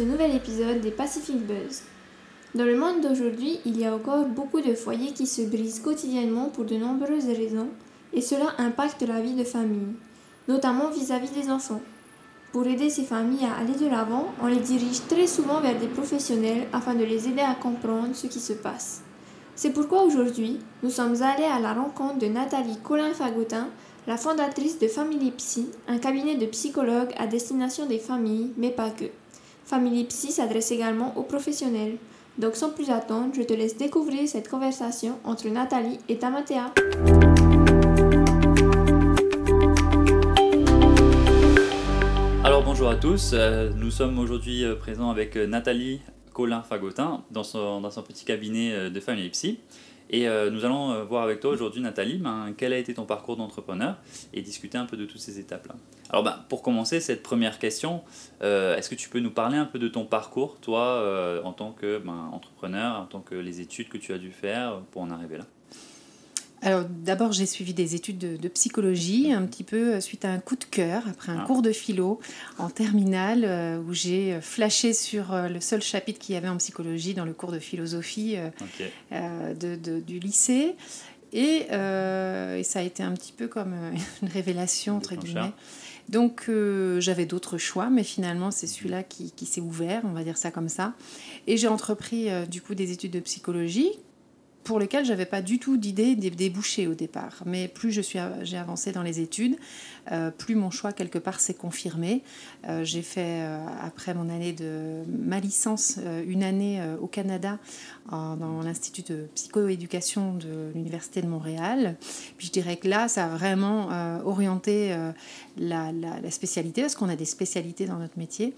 ce nouvel épisode des Pacific Buzz. Dans le monde d'aujourd'hui, il y a encore beaucoup de foyers qui se brisent quotidiennement pour de nombreuses raisons et cela impacte la vie de famille, notamment vis-à-vis des enfants. Pour aider ces familles à aller de l'avant, on les dirige très souvent vers des professionnels afin de les aider à comprendre ce qui se passe. C'est pourquoi aujourd'hui, nous sommes allés à la rencontre de Nathalie Colin-Fagotin, la fondatrice de Family Psy, un cabinet de psychologues à destination des familles, mais pas que. Family Psy s'adresse également aux professionnels. Donc sans plus attendre, je te laisse découvrir cette conversation entre Nathalie et Tamatea. Alors bonjour à tous, euh, nous sommes aujourd'hui euh, présents avec euh, Nathalie Colin-Fagotin dans son, dans son petit cabinet de Family Psy. Et euh, nous allons euh, voir avec toi aujourd'hui, Nathalie, ben, quel a été ton parcours d'entrepreneur et discuter un peu de toutes ces étapes-là. Alors, ben, pour commencer cette première question, euh, est-ce que tu peux nous parler un peu de ton parcours, toi, en tant que ben, en tant que les études que tu as dû faire pour en arriver là? Alors d'abord j'ai suivi des études de, psychologie, un petit peu euh, suite à un coup de cœur, après un ah. cours de philo en terminale, euh, où j'ai euh, flashé sur le seul chapitre qu'il y avait en psychologie dans le cours de philosophie de, du lycée. Et, ça a été un petit peu comme une révélation, entre guillemets. Donc j'avais d'autres choix, mais finalement c'est celui-là qui, qui s'est ouvert, on va dire ça comme ça. Et j'ai entrepris du coup des études de psychologie pour lesquels j'avais pas du tout d'idée des débouchés au départ. Mais plus j'ai avancé dans les études, euh, plus mon choix quelque part s'est confirmé. Euh, j'ai fait euh, après mon année de ma licence une année au Canada dans l'institut de psychoéducation de l'université de Montréal. Puis je dirais que là, ça a vraiment orienté la, la, spécialité parce qu'on a des spécialités dans notre métier.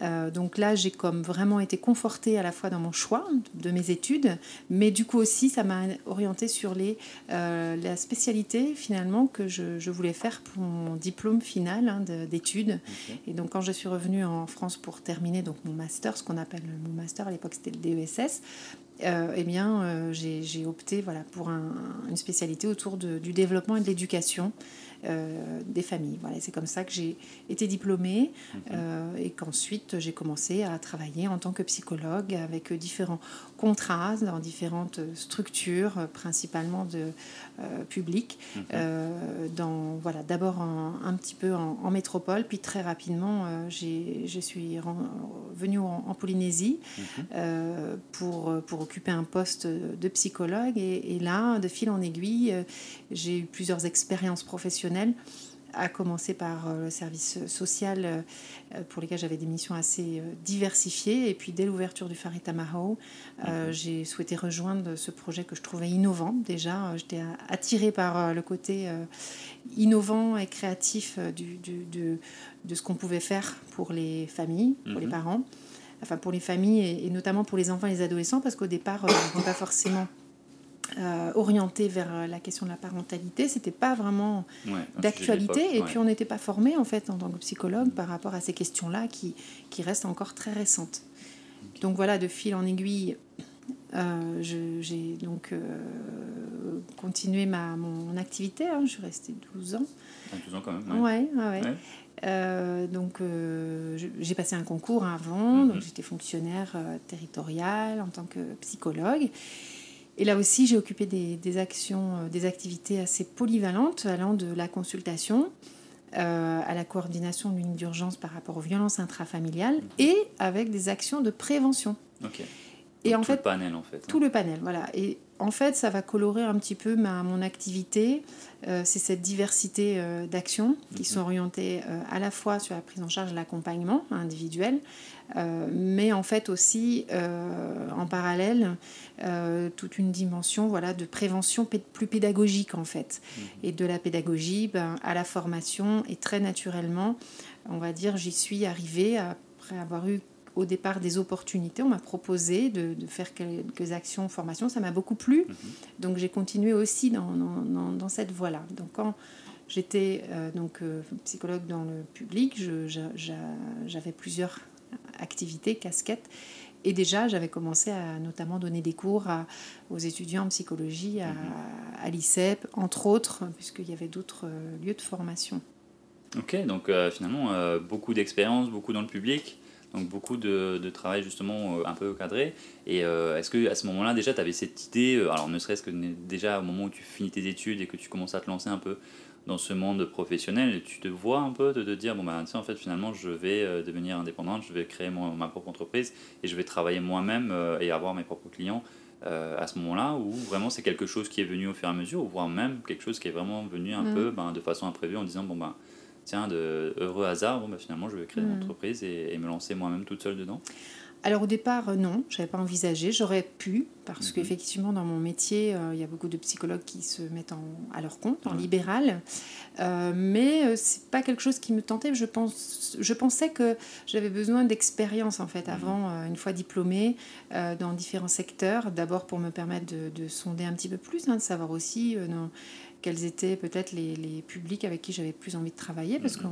Mhm. donc là, j'ai comme vraiment été confortée à la fois dans mon choix de mes études, mais du coup aussi ça m'a orienté sur les, la spécialité finalement que je, je voulais faire pour mon diplôme final hein, d'études. Et donc quand je suis revenue en France pour terminer donc mon master, ce qu'on appelle mon master à l'époque c'était le DESS, euh, eh bien, euh, j'ai opté voilà, pour une spécialité autour du développement et de l'éducation. Euh, des familles. Voilà, c'est comme ça que j'ai été diplômée euh, et qu'ensuite j'ai commencé à travailler en tant que psychologue avec différents contrats dans différentes structures, principalement de euh, publiques. dans voilà, d'abord un, petit peu en, métropole, puis très rapidement je suis venue en, Polynésie pour, pour occuper un poste de psychologue. Et, et là, de fil en aiguille, j'ai eu plusieurs expériences professionnelles à commencer par euh, le service social euh, pour lequel j'avais des missions assez euh, diversifiées. Et puis dès l'ouverture du Faritamaho, j'ai souhaité rejoindre ce projet que je trouvais innovant. Déjà, j'étais attirée par le côté innovant et créatif du, de, ce qu'on pouvait faire pour les familles, pour les mhm. parents, enfin pour les familles et, et, notamment pour les enfants et les adolescents, parce qu'au départ, on n'est pas forcément euh, orienté vers euh, la question de la parentalité, c'était pas vraiment d'actualité. Et puis on n'était pas formé en fait en tant que psychologue par rapport à ces questions-là qui, qui restent encore très récentes. Donc voilà, de fil en aiguille, euh, j'ai donc continué ma, mon activité. Hein. je suis restée 12 ans. 12 ans quand même. Ouais, ouais. ouais. donc j'ai passé un concours avant, donc mhm. j'étais fonctionnaire territorial en tant que psychologue. Et là aussi, j'ai occupé des, actions, euh, des activités assez polyvalentes, allant de la consultation euh, à la coordination d'une d'urgence par rapport aux violences intrafamiliales mhm. et avec des actions de prévention. Ok. Et en tout fait, le panel en fait. Hein. Tout le panel, voilà. Et en fait, ça va colorer un petit peu ma, mon activité. Euh, c'est cette diversité d'actions qui mhm. sont orientées à la fois sur la prise en charge de l'accompagnement individuel, euh, mais en fait aussi euh, en parallèle euh, toute une dimension voilà, de prévention plus pédagogique en fait. Mhm. Et de la pédagogie ben, à la formation et très naturellement, on va dire, j'y suis arrivée après avoir eu au départ des opportunités. On m'a proposé de, de, faire quelques actions formation. Ça m'a beaucoup plu. Mhm. Donc j'ai continué aussi dans, dans, dans cette voie-là. Donc quand j'étais donc psychologue dans le public, j'avais plusieurs activité, casquette. Et déjà, j'avais commencé à notamment donner des cours aux étudiants en psychologie à, mhm. l'ICEP, entre autres, puisqu'il y avait d'autres euh, lieux de formation. Ok, donc euh, finalement, euh, beaucoup d'expérience, beaucoup dans le public, Donc beaucoup de, de travail justement un peu cadré. Et est-ce que à ce moment-là déjà tu avais cette idée, alors ne serait-ce que déjà au moment où tu finis tes études et que tu commences à te lancer un peu dans ce monde professionnel, tu te vois un peu de te dire bon ben en fait finalement je vais devenir indépendante, je vais créer ma propre entreprise et je vais travailler moi-même et avoir mes propres clients. Euh, à ce moment-là, ou vraiment c'est quelque chose qui est venu au fur et à mesure, ou voire même quelque chose qui est vraiment venu un mm. peu ben, de façon imprévue en disant bon ben tiens de heureux hasard, bon ben, finalement je vais créer une mm. entreprise et, et me lancer moi-même toute seule dedans. Alors au départ, euh, non, je n'avais pas envisagé. J'aurais pu, parce mhm. qu'effectivement, dans mon métier, euh, il y a beaucoup de psychologues qui se mettent en, à leur compte, en libéral. Euh, mais ce n'est pas quelque chose qui me tentait. Je, pense, je pensais que j'avais besoin d'expérience, en fait, mhm. avant, une fois diplômée, dans différents secteurs. D'abord pour me permettre de, sonder un petit peu plus, hein, de savoir aussi quels étaient peut-être les, les, publics avec qui j'avais plus envie de travailler, parce mhm. que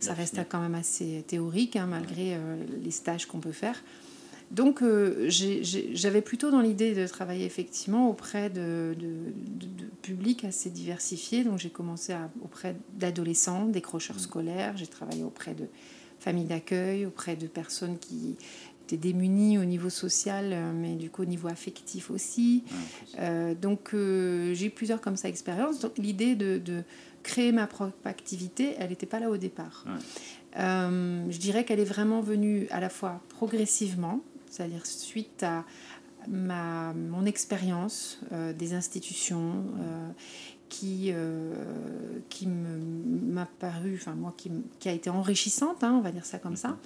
ça reste quand même assez théorique, hein, malgré les stages qu'on peut faire. Donc euh, j'avais plutôt dans l'idée de travailler effectivement auprès de, publics assez diversifiés. Donc j'ai commencé auprès d'adolescents, décrocheurs mmh. scolaires, j'ai travaillé auprès de familles d'accueil, auprès de personnes qui étaient démunies au niveau social, euh, mais du coup au niveau affectif aussi. Euh, donc j'ai eu plusieurs comme ça expériences. Donc l'idée de, créer ma propre activité, elle n'était pas là au départ. je dirais qu'elle est vraiment venue à la fois progressivement, c'est-à-dire suite à ma, mon expérience euh, des institutions euh, qui, euh, qui m'a paru, enfin moi, qui, qui, a été enrichissante, hein, on va dire ça comme ça,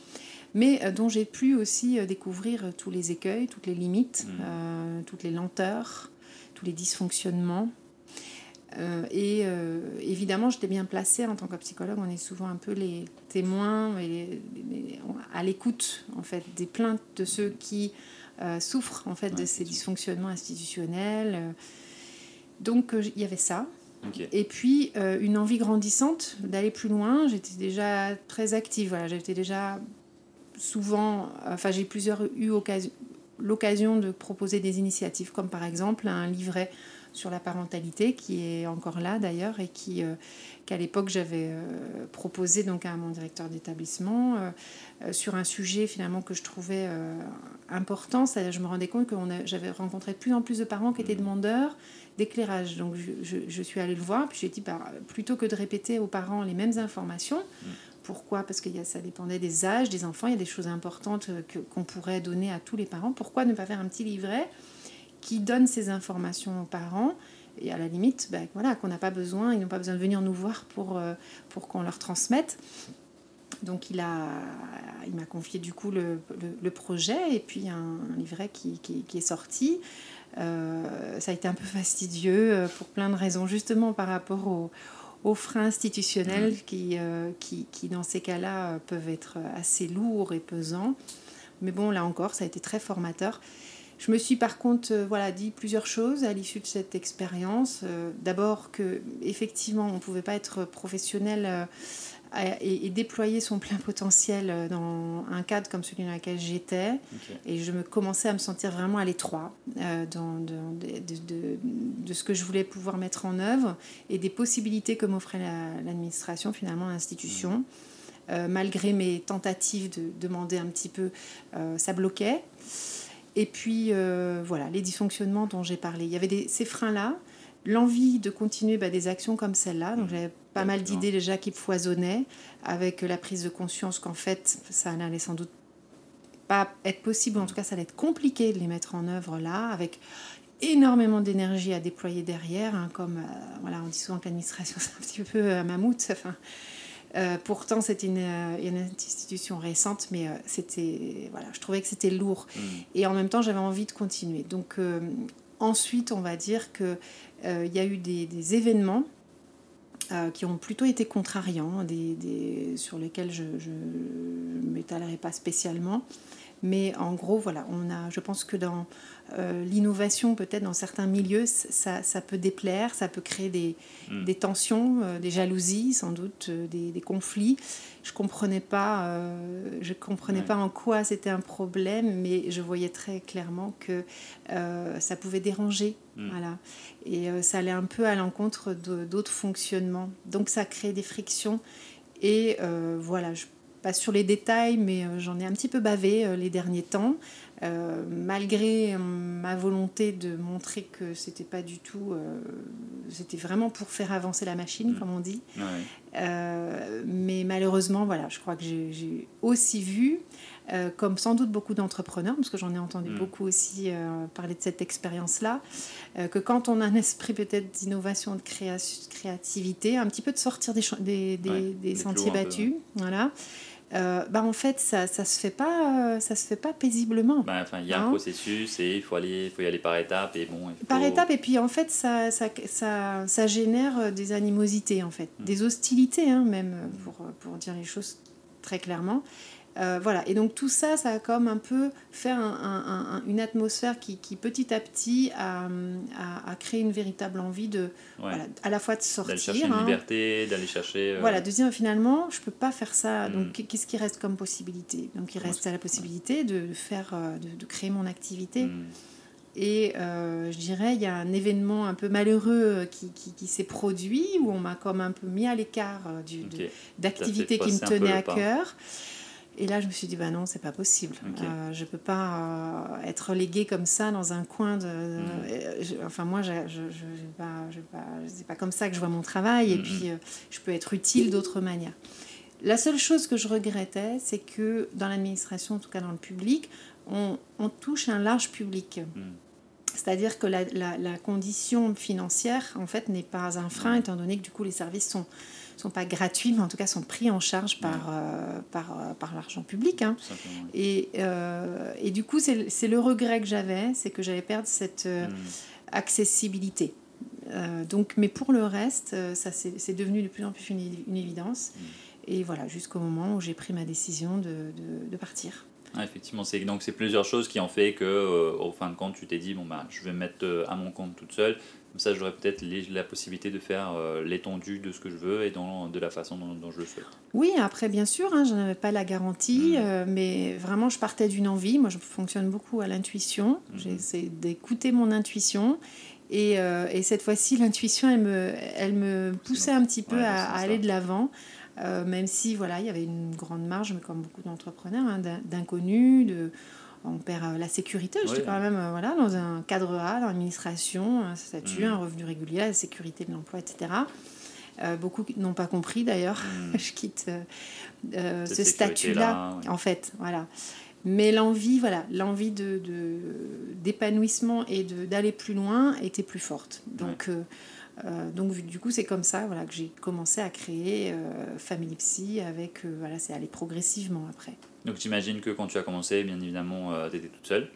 mais dont j'ai pu aussi découvrir tous les écueils, toutes les limites, mmh. toutes les lenteurs, tous les dysfonctionnements. Et évidemment, j'étais bien placée en tant que psychologue. On est souvent un peu les témoins et à l'écoute en fait des plaintes de ceux qui euh, souffrent en fait de ces dysfonctionnements institutionnels. Donc euh, il y avait ça. Et puis euh, une envie grandissante d'aller plus loin. J'étais déjà très active. Voilà, j'étais déjà souvent. Enfin, j'ai plusieurs eu l'occasion de proposer des initiatives, comme par exemple un livret sur la parentalité qui est encore là d'ailleurs et qui qu'à l'époque j'avais euh, proposé donc à mon directeur d'établissement euh, euh, sur un sujet finalement que je trouvais important. C'est-à-dire je me rendais compte que j'avais rencontré de plus en plus de parents qui étaient mmh. demandeurs d'éclairage. Donc je, je, suis allée le voir, puis j'ai dit bah, plutôt que de répéter aux parents les mêmes informations, mmh. Pourquoi? Parce que ça dépendait des âges des enfants, il y a des choses importantes qu'on pourrait donner à tous les parents. Pourquoi ne pas faire un petit livret qui donne ces informations aux parents et à la limite, ben, voilà, qu'on n'a pas besoin, ils n'ont pas besoin de venir nous voir pour, euh, pour qu'on leur transmette. Donc il a, il m'a confié du coup le, le, projet et puis un, livret qui, qui, qui, est sorti. Euh, ça a été un peu fastidieux euh, pour plein de raisons, justement par rapport aux, aux freins institutionnels qui, qui, qui, dans ces cas-là, peuvent être assez lourds et pesants. Mais bon, là encore, ça a été très formateur. Je me suis par contre euh, voilà, dit plusieurs choses à l'issue de cette expérience. Euh, d'abord que effectivement on ne pouvait pas être professionnel euh, et, déployer son plein potentiel dans un cadre comme celui dans lequel j'étais. Et je me commençais à me sentir vraiment à l'étroit dans, de, ce que je voulais pouvoir mettre en œuvre et des possibilités que m'offrait l'administration, finalement, l'institution. Mmh. malgré mes tentatives de demander un petit peu, ça bloquait. Et puis, euh, voilà, les dysfonctionnements dont j'ai parlé. Il y avait des, ces freins-là, l'envie de continuer bah, des actions comme celle-là. Donc, j'avais pas mal d'idées déjà qui foisonnaient, avec la prise de conscience qu'en fait, ça n'allait sans doute pas être possible, en tout cas, ça allait être compliqué de les mettre en œuvre là, avec énormément d'énergie à déployer derrière, hein, comme euh, voilà, on dit souvent que l'administration c'est un petit peu un mammouth. Enfin, euh, pourtant, c'est une, euh, une, institution récente, mais euh, c'était, voilà, je trouvais que c'était lourd. Mm. Et en même temps, j'avais envie de continuer. Donc, ensuite, on va dire qu'il il y a eu des, des événements qui ont plutôt été contrariants, des, des sur lesquels je ne m'étalerai pas spécialement. Mais en gros, voilà, on a, je pense que dans euh, l'innovation, peut-être dans certains milieux, ça, ça, peut déplaire, ça peut créer des, hmm. des tensions, euh, des jalousies, sans doute, euh, des, des, conflits. Je comprenais pas, je comprenais pas en quoi c'était un problème, mais je voyais très clairement que ça pouvait déranger, hmm. voilà. Et ça allait un peu à l'encontre d'autres fonctionnements. Donc ça crée des frictions. Et voilà, je pas sur les détails, mais j'en ai un petit peu bavé les derniers temps. Malgré ma volonté de montrer que c'était pas du tout, c'était vraiment pour faire avancer la machine, mm. comme on dit. mais malheureusement, voilà, je crois que j'ai aussi vu euh, comme sans doute beaucoup d'entrepreneurs, parce que j'en ai entendu mm. beaucoup aussi euh, parler de cette expérience-là, euh, que quand on a un esprit peut-être d'innovation, de créativité, un petit peu de sortir des, des, des, sentiers battus, voilà. Bah en fait ça ça se fait pas ça se fait pas paisiblement bah, enfin il y a un hein. processus et il faut aller faut y aller par étapes et bon par étapes et puis en fait ça ça, ça, ça génère des animosités en fait mm. des hostilités hein, même pour, pour dire les choses très clairement euh, voilà, et donc tout ça, ça a comme un peu fait une atmosphère qui, petit à petit a, créé une véritable envie de, à la fois de sortir. D'aller chercher une hein. liberté, d'aller chercher. Euh, voilà, de dire finalement, je peux pas faire ça. Mm. Donc qu'est-ce qui reste comme possibilité? Donc il reste la possibilité de, faire, euh, de, créer mon activité. Mm. Et je dirais, il y a un événement un peu malheureux qui, s'est produit où on m'a comme un peu mis à l'écart d'activités qui me tenaient à cœur. Et là, je me suis dit, bah non, c'est pas possible. Euh, je peux pas euh, être léguée comme ça dans un coin de. Mhm. Euh, enfin, moi, je, je, je, pas, je pas, c'est pas comme ça que je vois mon travail. Et mhm. puis, je peux être utile d'autres manières. La seule chose que je regrettais, c'est que dans l'administration, en tout cas dans le public, on, on touche un large public. Mhm. C'est-à-dire que la, la, la, condition financière, en fait, n'est pas un frein, étant donné que du coup, les services sont sont pas gratuits, mais en tout cas sont pris en charge par, euh, par, euh, par l'argent public. Hein. Et, euh, et, du coup, c'est le regret que j'avais, c'est que j'avais perdu cette hmm. accessibilité. donc, mais pour le reste, ça c'est devenu de plus en plus une, évidence. Hmm. Et voilà, jusqu'au moment où j'ai pris ma décision de, de, de partir. effectivement, c'est donc c'est plusieurs choses qui ont fait que, au fin de compte, tu t'es dit bon bah, je vais me mettre à mon compte toute seule. Comme ça, j'aurais peut-être la possibilité de faire euh, l'étendue de ce que je veux et dans, de la façon dont, je le souhaite. Oui, après, bien sûr, hein, je n'avais pas la garantie, mm. euh, mais vraiment, je partais d'une envie. Moi, je fonctionne beaucoup à l'intuition. Mm-hmm. J'essaie d'écouter mon intuition. Et, euh, et cette fois-ci, l'intuition, elle me, elle me poussait un petit peu à, aller de l'avant. même si voilà, il y avait une grande marge, mais comme beaucoup d'entrepreneurs, hein, d'inconnus, de on perd euh, la sécurité. J'étais quand même euh, voilà, dans un cadre A, dans l'administration, un statut, un revenu régulier, la sécurité de l'emploi, etc. Euh, beaucoup n'ont pas compris d'ailleurs. Hmm. je quitte ce statut-là, en fait. Voilà. Mais l'envie, voilà, l'envie de, d'épanouissement et de, d'aller plus loin était plus forte. Donc, donc du coup, c'est comme ça voilà, que j'ai commencé à créer Family Psy avec, voilà, c'est aller progressivement après. Donc j'imagine que quand tu as commencé, bien évidemment, euh, tu étais toute seule.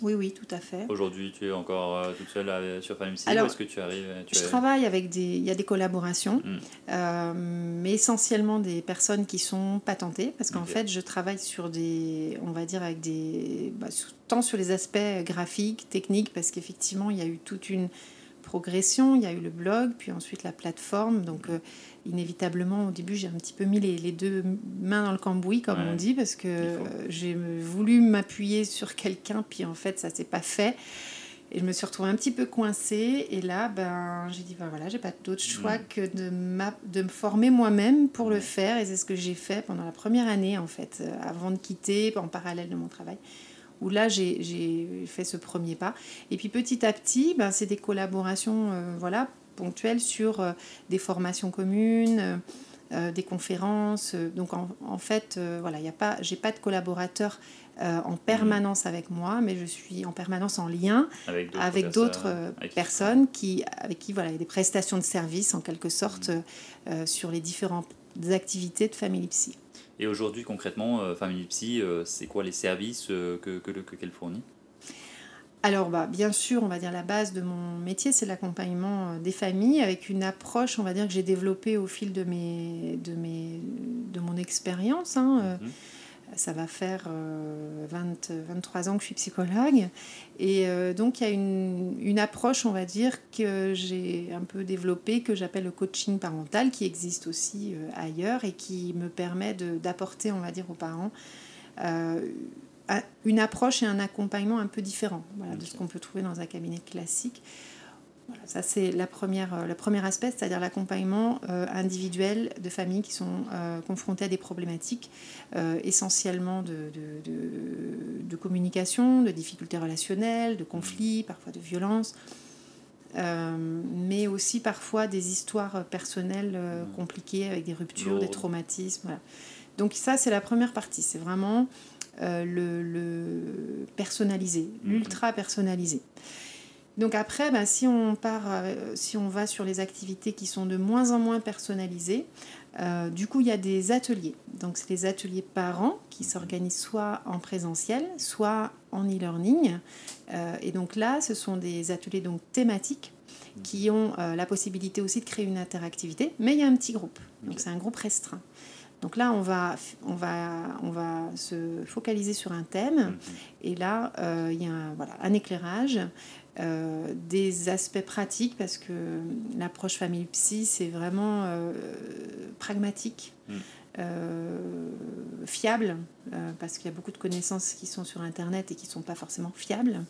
Oui, oui, tout à fait. Aujourd'hui, tu es encore euh, toute seule euh, sur Family Alors, est-ce que tu arrives Je travaille avec des... Il y a des collaborations, hmm. mais essentiellement des personnes qui sont patentées, parce qu'en fait, je travaille sur des... On va dire avec des... Bah, tant sur les aspects graphiques, techniques, parce qu'effectivement, il y a eu toute une progression. Il y a eu le blog, puis ensuite la plateforme. Donc, euh, inévitablement, au début, j'ai un petit peu mis les, deux mains dans le cambouis, comme on dit, parce que j'ai voulu m'appuyer sur quelqu'un, puis en fait, ça s'est pas fait. Et je me suis retrouvée un petit peu coincée. Et là, ben, j'ai dit, ben voilà, j'ai pas d'autre choix mm. que de, de me former moi-même pour le faire. Et c'est ce que j'ai fait pendant la première année, en fait, euh, avant de quitter, en parallèle de mon travail où là j'ai fait ce premier pas. Et puis petit à petit, ben, c'est des collaborations euh, voilà, ponctuelles sur euh, des formations communes, euh, des conférences. Donc en, en fait, voilà, je pas, j'ai pas de collaborateurs en permanence avec moi, mais je suis en permanence en lien avec d'autres personnes, qui, avec qui voilà, il y a des prestations de services en quelque sorte mmh. sur les différentes activités de Family Psy. Et aujourd'hui, concrètement, euh, Family Psy, euh, c'est quoi les services euh, que, que, qu'elle fournit? Alors, bah, bien sûr, on va dire la base de mon métier, c'est l'accompagnement des familles avec une approche, on va dire, que j'ai développée au fil de, mes, de, mes, de mon expérience. Hein, mhm ça va faire 20, euh, 23 ans que je suis psychologue. Et euh, donc, il y a une, une, approche, on va dire, que j'ai un peu développée, que j'appelle le coaching parental, qui existe aussi euh, ailleurs et qui me permet d'apporter, on va dire, aux parents une approche et un accompagnement un peu différent voilà, de ce qu'on peut trouver dans un cabinet classique ça, c'est la première, le premier aspect, c'est-à-dire l'accompagnement individuel de familles qui sont confrontées à des problématiques essentiellement de, de, communication, de difficultés relationnelles, de conflits, parfois de violences. mais aussi parfois des histoires personnelles compliquées avec des ruptures, des traumatismes. Donc ça, c'est la première partie. C'est vraiment euh, le, personnalisé, l'ultra personnalisé. Donc après, ben, si, on part, euh, si on va sur les activités qui sont de moins en moins personnalisées, euh, du coup, il y a des ateliers. Donc, c'est des ateliers parents qui mhm. s'organisent soit en présentiel, soit en e-learning. et donc là, ce sont des ateliers donc, thématiques mhm. qui ont la possibilité aussi de créer une interactivité, mais il y a un petit groupe. Donc, c'est un groupe restreint. Donc là, on va, on va, on va se focaliser sur un thème. Mhm. Et là, euh, il y a un, voilà, un éclairage, euh, des aspects pratiques, parce que l'approche famille psy, c'est vraiment euh, pragmatique. Mhm. fiable, parce qu'il y a beaucoup de connaissances qui sont sur Internet et qui ne sont pas forcément fiables.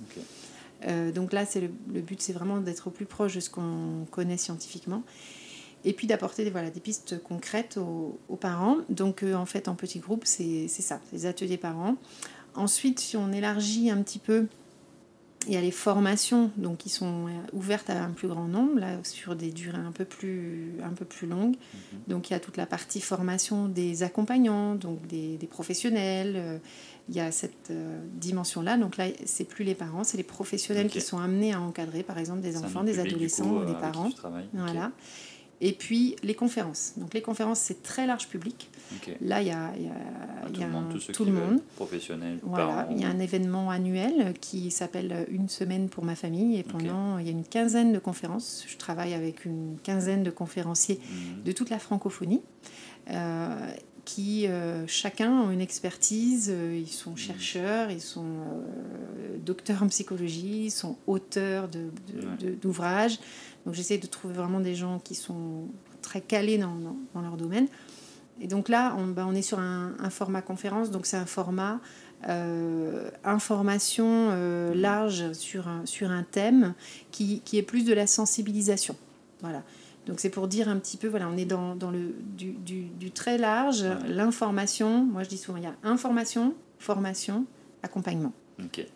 donc là, c'est le, le, but, c'est vraiment d'être au plus proche de ce qu'on connaît scientifiquement et puis d'apporter des, voilà, des pistes concrètes aux, parents. Donc euh, en fait en petit groupe c'est ça, les ateliers parents. Ensuite si on élargit un petit peu, il y a les formations donc, qui sont euh, ouvertes à un plus grand nombre, là, sur des durées un peu plus, un peu plus longues. Mhm. Donc il y a toute la partie formation des accompagnants, donc des, des professionnels. Euh, il y a cette dimension-là. Donc là, c'est plus les parents, c'est les professionnels qui sont amenés à encadrer, par exemple, des enfants, des adolescents, des parents. Voilà. Et puis les conférences. Donc les conférences, c'est très large public. Là, il y a, y a, ah, tout, y a le monde, tout, le monde. Professionnel, voilà. Il y a un événement annuel qui s'appelle Une semaine pour ma famille. Et pendant, il y a une quinzaine de conférences. Je travaille avec une quinzaine de conférenciers mhm. de toute la francophonie. Euh, qui euh, chacun ont une expertise, euh, ils sont mhm. chercheurs, ils sont docteurs en psychologie, ils sont auteurs d'ouvrages. De, donc j'essaie de trouver vraiment des gens qui sont très calés dans, dans, leur domaine. Et donc là, on, on est sur un, format conférence, donc c'est un format euh, information euh, large sur un, sur un thème qui, qui, est plus de la sensibilisation. Voilà. Donc c'est pour dire un petit peu, voilà, on est dans, dans le, du, du, du, très large, l'information, moi je dis souvent, il y a information, formation, accompagnement. Okay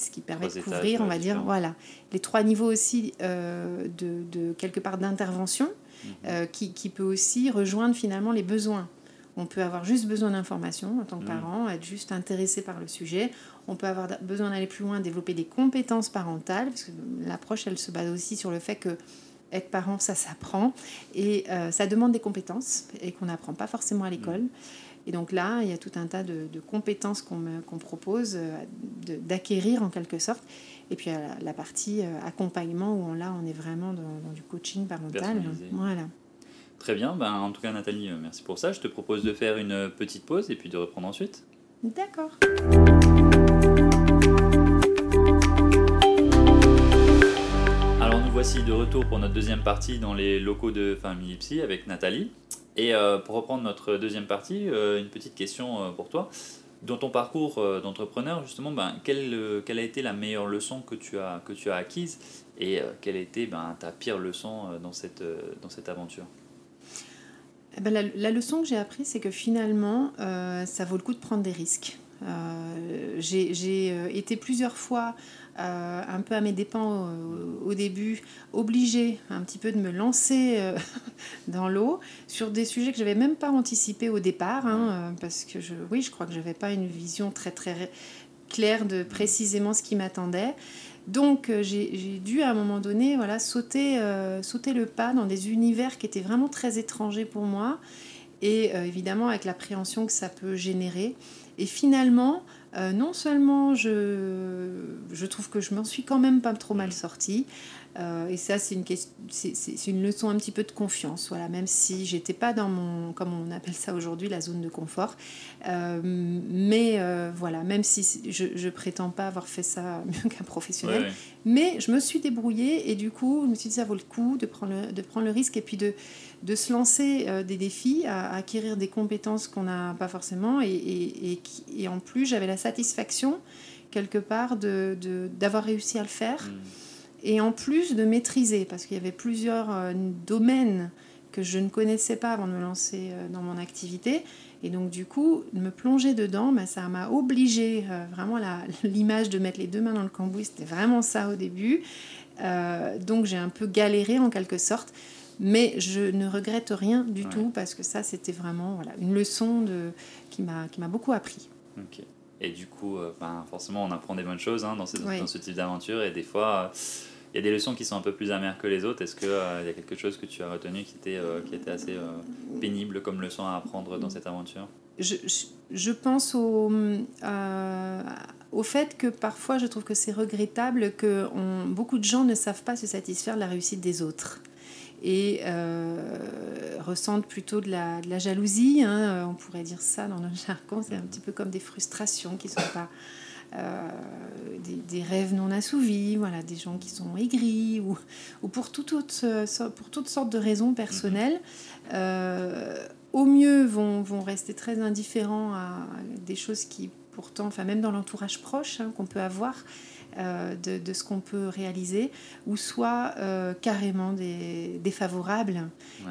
ce qui permet de couvrir, on va dire, voilà, les trois niveaux aussi euh, de, de, quelque part d'intervention, mhm. euh, qui, qui, peut aussi rejoindre finalement les besoins. On peut avoir juste besoin d'informations en tant que mhm. parent, être juste intéressé par le sujet. On peut avoir besoin d'aller plus loin, développer des compétences parentales, parce que l'approche, elle se base aussi sur le fait que être parent, ça s'apprend, et euh, ça demande des compétences, et qu'on n'apprend pas forcément à l'école. Mhm. Et donc là, il y a tout un tas de, compétences qu'on propose euh, d'acquérir en quelque sorte. Et puis la, la partie euh, accompagnement où on, là, on est vraiment dans, du coaching parental. Voilà. Très bien. Ben, en tout cas, Nathalie, euh, merci pour ça. Je te propose de faire une petite pause et puis de reprendre ensuite. D'accord. Alors nous voici de retour pour notre deuxième partie dans les locaux de Famille Psy avec Nathalie. Et euh, pour reprendre notre deuxième partie, euh, une petite question euh, pour toi. Dans ton parcours d'entrepreneur, justement, ben, quelle, quelle, a été la meilleure leçon que tu as, que tu as acquise et quelle a été ben, ta pire leçon dans cette, dans cette aventure? Eh ben, la, la, leçon que j'ai apprise, c'est que finalement, ça vaut le coup de prendre des risques. j'ai été plusieurs fois euh, un peu à mes dépens au, début, obligée un petit peu de me lancer euh, dans l'eau sur des sujets que je n'avais même pas anticipés au départ, hein, euh, parce que je, oui, je crois que je n'avais pas une vision très très claire de précisément ce qui m'attendait. Donc j'ai dû à un moment donné voilà, sauter, sauter le pas dans des univers qui étaient vraiment très étrangers pour moi et évidemment avec l'appréhension que ça peut générer. Et finalement, non seulement je, je trouve que je m'en suis quand même pas trop mal sortie, euh, et ça, c'est une, c'est, une leçon un petit peu de confiance, voilà, même si j'étais pas dans mon, comme on appelle ça aujourd'hui, la zone de confort. Euh, mais euh, voilà, même si je, je prétends pas avoir fait ça mieux qu'un professionnel, mais je me suis débrouillée et du coup, je me suis dit ça vaut le coup de prendre le, de prendre le risque et puis de, de se lancer des défis, à, acquérir des compétences qu'on n'a pas forcément. Et, et, et, en plus, j'avais la satisfaction quelque part de, de, d'avoir réussi à le faire. Mmh et en plus de maîtriser, parce qu'il y avait plusieurs euh, domaines que je ne connaissais pas avant de me lancer euh, dans mon activité. Et donc du coup, me plonger dedans, bah, ça m'a obligé, euh, vraiment l'image de mettre les deux mains dans le cambouis, c'était vraiment ça au début. donc j'ai un peu galéré en quelque sorte. Mais je ne regrette rien du tout parce que ça, c'était vraiment voilà, une leçon de, qui m'a beaucoup appris. Ok. Et du coup, ben, forcément, on apprend des bonnes choses hein, dans, dans, ce type d'aventure. Et des fois, il y a des leçons qui sont un peu plus amères que les autres. Est-ce qu'il euh, y a quelque chose que tu as retenu qui était, euh, qui était assez euh, pénible comme leçon à apprendre dans cette aventure? Je, je, pense au, au fait que parfois je trouve que c'est regrettable que beaucoup de gens ne savent pas se satisfaire de la réussite des autres et ressentent plutôt de la, de la jalousie, hein, on pourrait dire ça dans notre jargon, c'est un petit peu comme des frustrations qui ne sont pas euh, des, rêves non assouvis, voilà, des gens qui sont aigris ou, ou pour, toute pour toutes sortes de raisons personnelles. Euh, au mieux vont, vont, rester très indifférents à des choses qui pourtant, enfin même dans l'entourage proche hein, qu'on peut avoir, euh, de, de, ce qu'on peut réaliser, ou soit carrément des, défavorables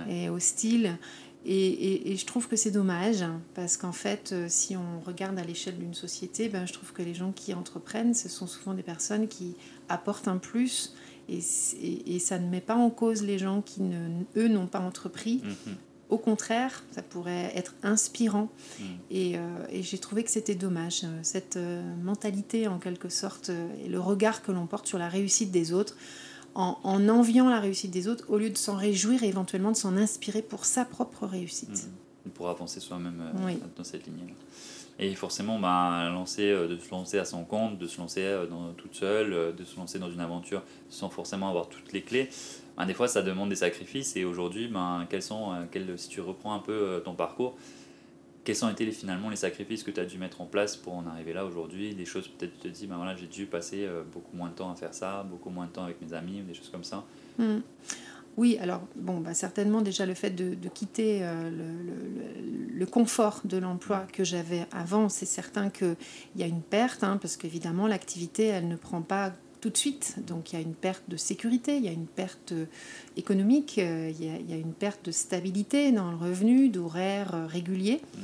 et hostiles. Et, je trouve que c'est dommage, parce qu'en fait, euh, si on regarde à l'échelle d'une société, ben, je trouve que les gens qui entreprennent, ce sont souvent des personnes qui apportent un plus, et, et ça ne met pas en cause les gens qui, ne, eux, n'ont pas entrepris. Mhm. Au contraire, ça pourrait être inspirant. Mhm. Et, euh, et, j'ai trouvé que c'était dommage, euh, cette mentalité en quelque sorte, et le regard que l'on porte sur la réussite des autres en, enviant la réussite des autres au lieu de s'en réjouir et éventuellement de s'en inspirer pour sa propre réussite. Mmh. Pour avancer soi-même euh, dans cette ligne. Et forcément, bah, lancer, euh, de se lancer à son compte, de se lancer euh, dans, toute seule, de se lancer dans une aventure sans forcément avoir toutes les clés, bah, des fois ça demande des sacrifices. Et aujourd'hui, bah, quels sont, si tu reprends un peu ton parcours, quels ont été finalement les sacrifices que tu as dû mettre en place pour en arriver là aujourd'hui? Des choses peut-être tu te dis, ben voilà, j'ai dû passer euh, beaucoup moins de temps à faire ça, beaucoup moins de temps avec mes amis, des choses comme ça. Hmm. Oui, alors bon, bah, certainement déjà le fait de, quitter euh, le, le, confort de l'emploi que j'avais avant, c'est certain qu'il y a une perte, hein, parce qu'évidemment l'activité, elle ne prend pas tout de suite. Donc il y a une perte de sécurité, il y a une perte économique, euh, il y a, une perte de stabilité dans le revenu, d'horaires euh, réguliers. Mm.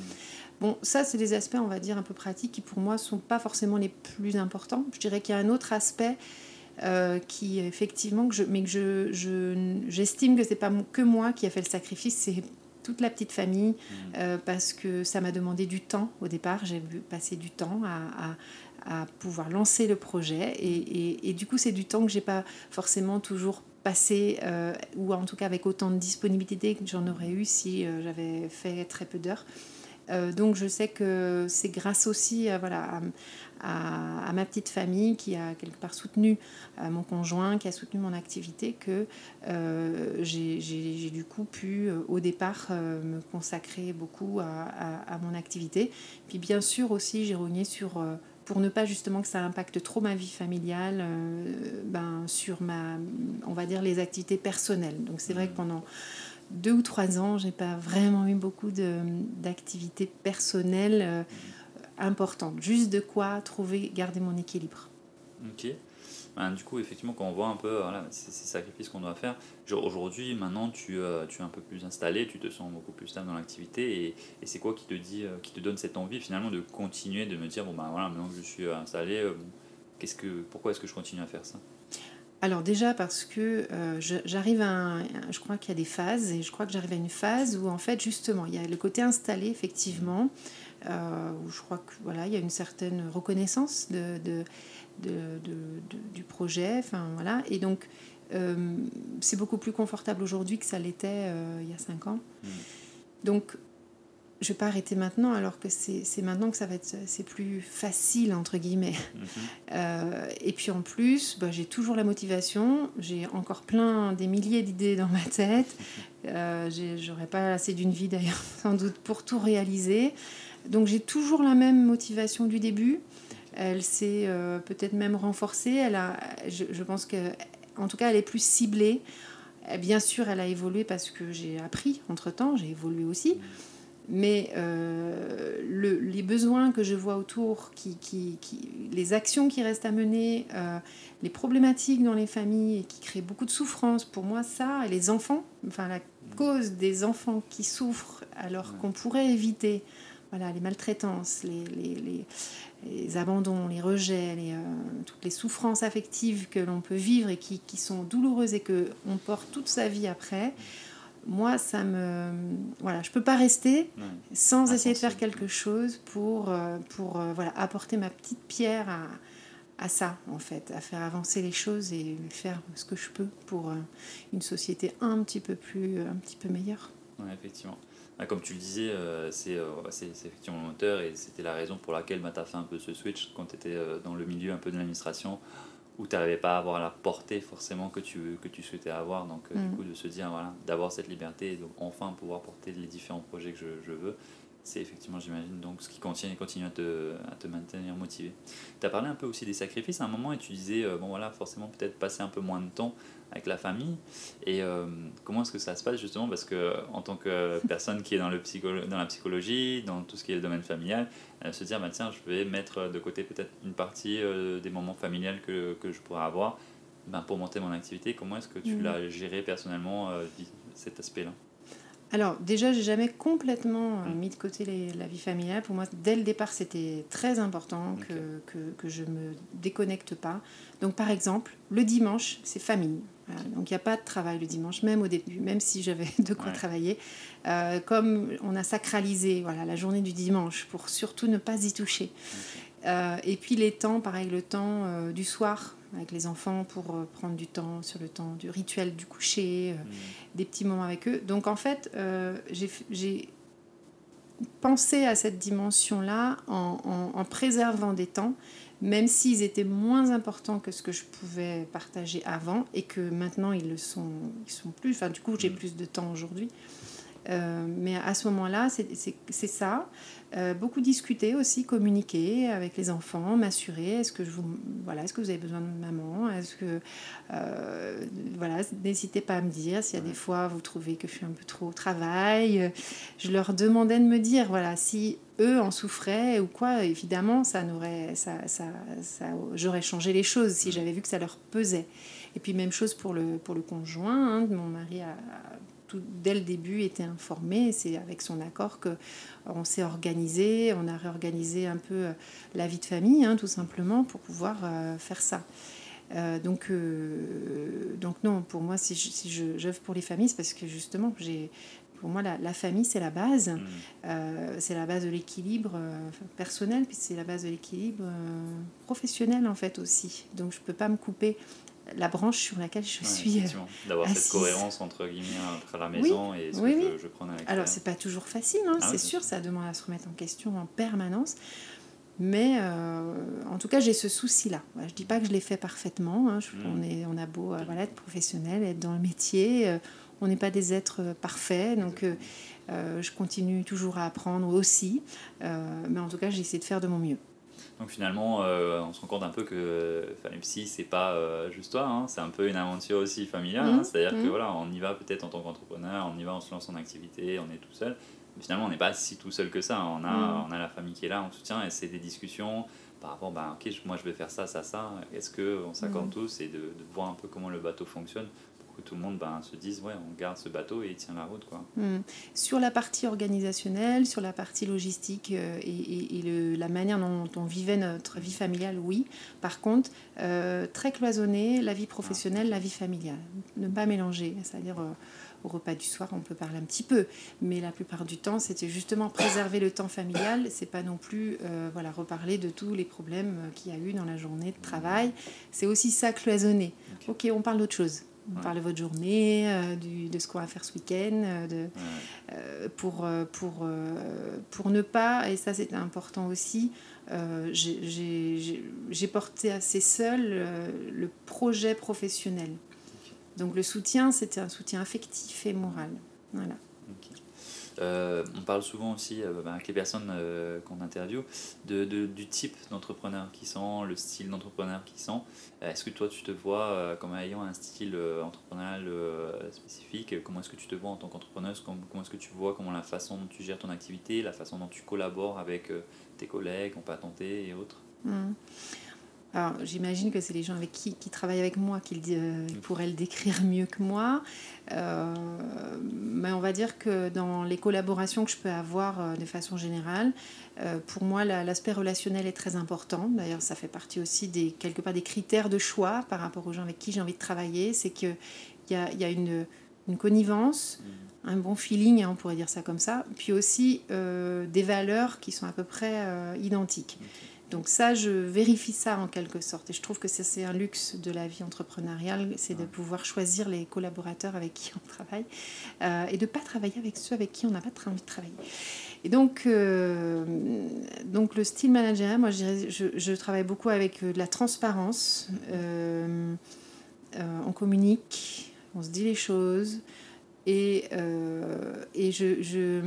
Bon, ça, c'est des aspects, on va dire, un peu pratiques qui, pour moi, sont pas forcément les plus importants. Je dirais qu'il y a un autre aspect euh, qui, effectivement, que je, mais que je, je, j'estime que c'est pas que moi qui a fait le sacrifice, c'est toute la petite famille, mm. parce que ça m'a demandé du temps au départ. J'ai passer du temps à, à pouvoir lancer le projet. Et, du coup, c'est du temps que j'ai pas forcément toujours passé, euh, ou en tout cas avec autant de disponibilité que j'en aurais eu si euh, j'avais fait très peu d'heures. Euh, donc je sais que c'est grâce aussi voilà, à, ma petite famille qui a quelque part soutenu mon conjoint, qui a soutenu mon activité, que j'ai du coup pu au départ me consacrer beaucoup à, à, mon activité. Puis bien sûr aussi j'ai rogné sur pour ne pas justement que ça impacte trop ma vie familiale euh, ben, sur ma, on va dire, les activités personnelles. Donc c'est vrai que pendant deux ou trois ans, j'ai pas vraiment eu beaucoup d'activités personnelles euh, importantes. Juste de quoi trouver, garder mon équilibre. Ok. Ben, du coup, effectivement, quand on voit un peu voilà, ces, sacrifices qu'on doit faire, aujourd'hui, maintenant, tu, euh, tu es un peu plus installé, tu te sens beaucoup plus stable dans l'activité. Et, et c'est quoi qui te, dit, euh, qui te donne cette envie finalement de continuer, de me dire, bon, ben voilà, maintenant que je suis euh, installé, qu'est-ce que, pourquoi est-ce que je continue à faire ça? Alors déjà parce que j'arrive à, je crois qu'il y a des phases et je crois que j'arrive à une phase où en fait justement il y a le côté installé effectivement où je crois que voilà il y a une certaine reconnaissance de, de de, du projet. Enfin, voilà. Et donc, euh, c'est beaucoup plus confortable aujourd'hui que ça l'était euh, il y a cinq ans. Mm. Donc, je ne vais pas arrêter maintenant, alors que c'est maintenant que ça va être c'est plus facile, entre guillemets. Mm-hmm. Euh, et puis en plus, bah, j'ai toujours la motivation, j'ai encore plein, des milliers d'idées dans ma tête. Mm-hmm. J'aurais pas assez d'une vie d'ailleurs, sans doute, pour tout réaliser. Donc j'ai toujours la même motivation du début. Elle s'est euh, peut-être même renforcée. Elle a, je, pense que, en tout cas, elle est plus ciblée. Bien sûr, elle a évolué parce que j'ai appris entre temps, j'ai évolué aussi. Mais euh, le, les besoins que je vois autour, qui, qui, qui, les actions qui restent à mener, euh, les problématiques dans les familles et qui créent beaucoup de souffrance, pour moi, ça, et les enfants, enfin la cause des enfants qui souffrent alors qu'on pourrait éviter voilà, les maltraitances, les, les, les, les abandons, les rejets, euh, toutes les souffrances affectives que l'on peut vivre et qui, qui sont douloureuses et qu'on porte toute sa vie après moi, ça me. Voilà, je peux pas rester Ouais. sans essayer de faire quelque chose pour, euh, pour euh, voilà, apporter ma petite pierre à, à ça, en fait, à faire avancer les choses et faire ce que je peux pour une société un petit peu plus, un petit peu meilleure. Ouais, effectivement. Ah, Comme tu le disais, euh, c'est euh, c'est- effectivement le moteur et c'était la raison pour laquelle tu as fait un peu ce switch quand tu étais dans le milieu un peu de l'administration où tu n'arrivais pas à avoir la portée forcément que tu, que tu souhaitais avoir. Donc, euh, Mm. du coup, de se dire, voilà, d'avoir cette liberté et donc enfin pouvoir porter les différents projets que je, je veux, c'est effectivement, j'imagine, donc ce qui continue, continue à, te, à te maintenir motivé. Tu as parlé un peu aussi des sacrifices à un moment et tu disais, euh, bon voilà, forcément peut-être passer un peu moins de temps avec la famille. Et euh, comment est-ce que ça se passe justement? Parce que en tant que personne qui est dans, le psycholo- dans la psychologie, dans tout ce qui est le domaine familial, euh, se dire, bah, tiens, je vais mettre de côté peut-être une partie euh, des moments familiales que, que je pourrais avoir ben, pour monter mon activité. Comment est-ce que tu Mhm. l'as géré personnellement, cet aspect-là? Alors, déjà, j'ai jamais complètement euh, Mm. mis de côté les- la vie familiale. Pour moi, dès le départ, c'était très important que, Ok. que, que je me déconnecte pas. Donc, par exemple, le dimanche, c'est famille. Voilà. Donc, il n'y a pas de travail le dimanche, même au début, même si j'avais de quoi Ouais. travailler. Euh, comme on a sacralisé voilà, la journée du dimanche pour surtout ne pas y toucher. Euh, et puis les temps, pareil, le temps du soir avec les enfants pour euh, prendre du temps sur le temps du rituel du coucher, euh, des petits moments avec eux. Donc en fait, euh, j'ai- pensé à cette dimension-là en, en- en préservant des temps, même s'ils étaient moins importants que ce que je pouvais partager avant et que maintenant ils le sont, ils sont plus. Enfin, du coup, j'ai Mm. plus de temps aujourd'hui. Euh, mais à ce moment-là, c'est- ça. Euh, beaucoup discuter aussi, communiquer avec les enfants, m'assurer est-ce que je vous voilà est-ce que vous avez besoin de maman? Est-ce que euh, voilà n'hésitez pas à me dire s'il y a des fois vous trouvez que je suis un peu trop au travail. Je leur demandais de me dire voilà si eux en souffraient ou quoi évidemment ça n'aurait ça, ça, ça j'aurais changé les choses si j'avais vu que ça leur pesait. Et puis même chose pour le pour le conjoint hein, mon mari a, a tout, dès le début été informé. C'est avec son accord que on s'est organisé, on a réorganisé un peu euh, la vie de famille, hein, tout simplement, pour pouvoir euh, faire ça. Euh, donc, euh, donc non, pour moi, si je, si je pour les familles, c'est parce que justement, j'ai, pour moi, la, la famille, c'est la base. Euh, c'est la base de l'équilibre euh, personnel, puis c'est la base de l'équilibre euh, professionnel, en fait, aussi. Donc, je peux pas me couper la branche sur laquelle je Ouais, suis. euh. D'avoir cette cohérence entre guillemets entre la maison et ce oui, que oui. je, je prends à. Alors, c'est pas toujours facile, hein, Ah c'est oui, sûr, ça demande à se remettre en question en permanence. Mais euh, en tout cas, j'ai ce souci-là. Je dis pas que je l'ai fait parfaitement. hein, je- Mm. on, est, on a beau euh, voilà, être professionnel, être dans le métier. euh, on n'est pas des êtres parfaits. Donc, je continue toujours à apprendre aussi. mais en tout cas, j'essaie de faire de mon mieux. Donc finalement, euh, on se rend compte un peu que Psy, c'est pas euh, juste toi, hein, c'est un peu une aventure aussi familiale. hein. Mhm, C'est-à-dire que mhm. voilà, on y va peut-être en tant qu'entrepreneur, on y va, on se lance en activité, on est tout seul. Mais finalement, on n'est pas si tout seul que ça. On a, Mhm. on a la famille qui est là, on soutient, et c'est des discussions par rapport, bah, ok, moi je vais faire ça, ça, ça. Est-ce qu'on s'accorde tous et de, de voir un peu comment le bateau fonctionne que tout le monde ben, se dise, ouais, on garde ce bateau et il tient la route. Quoi. Hmm. Sur la partie organisationnelle, sur la partie logistique euh, et, et- et le- la manière dont on vivait notre vie familiale, oui. Par contre, euh, très cloisonné, la vie professionnelle, la vie familiale. Ne pas mélanger, c'est-à-dire euh, au repas du soir, on peut parler un petit peu, mais la plupart du temps, c'était justement préserver le temps familial. C'est pas non plus voilà reparler de tous les problèmes qu'il y a eu dans la journée de travail. C'est aussi ça cloisonner. Ok. Ok, on parle d'autre chose. On Ouais. parle de votre journée, euh, du- de ce qu'on va faire ce week-end, euh, de, Ouais. euh, pour, pour, euh, pour ne pas, et ça c'est important aussi, j'ai- porté assez seul le projet professionnel. Donc le soutien, c'était un soutien affectif et moral. Voilà. Euh, on parle souvent aussi euh, bah, avec les personnes euh, qu'on interviewe de, du type d'entrepreneur qui sont, le style d'entrepreneur qui sont. Est-ce que toi tu te vois comme ayant un style entrepreneurial spécifique Comment est-ce que tu te vois en tant qu'entrepreneuse? Comment, comment est-ce que tu vois comment la façon dont tu gères ton activité, la façon dont tu collabores avec tes collègues en patenté et autres? Mmh. J'imagine que c'est les gens avec qui, qui travaillent avec moi qui euh, pourraient le décrire mieux que moi. Euh, mais on va dire que dans les collaborations que je peux avoir euh, de façon générale, pour moi, l'aspect relationnel est très important. D'ailleurs, ça fait partie aussi des, quelque part des critères de choix par rapport aux gens avec qui j'ai envie de travailler. C'est qu'il y a, y a une, une, connivence, mmh. un bon feeling, hein, on pourrait dire ça comme ça, puis aussi des valeurs qui sont à peu près identiques. Donc ça, je vérifie ça en quelque sorte. Et je trouve que c'est un luxe de la vie entrepreneuriale, c'est de pouvoir choisir les collaborateurs avec qui on travaille euh, et de ne pas travailler avec ceux avec qui on n'a pas très envie de travailler. Et donc, euh, donc le style manager, moi je, je, travaille beaucoup avec euh, de la transparence. on communique, on se dit les choses. Et, et je,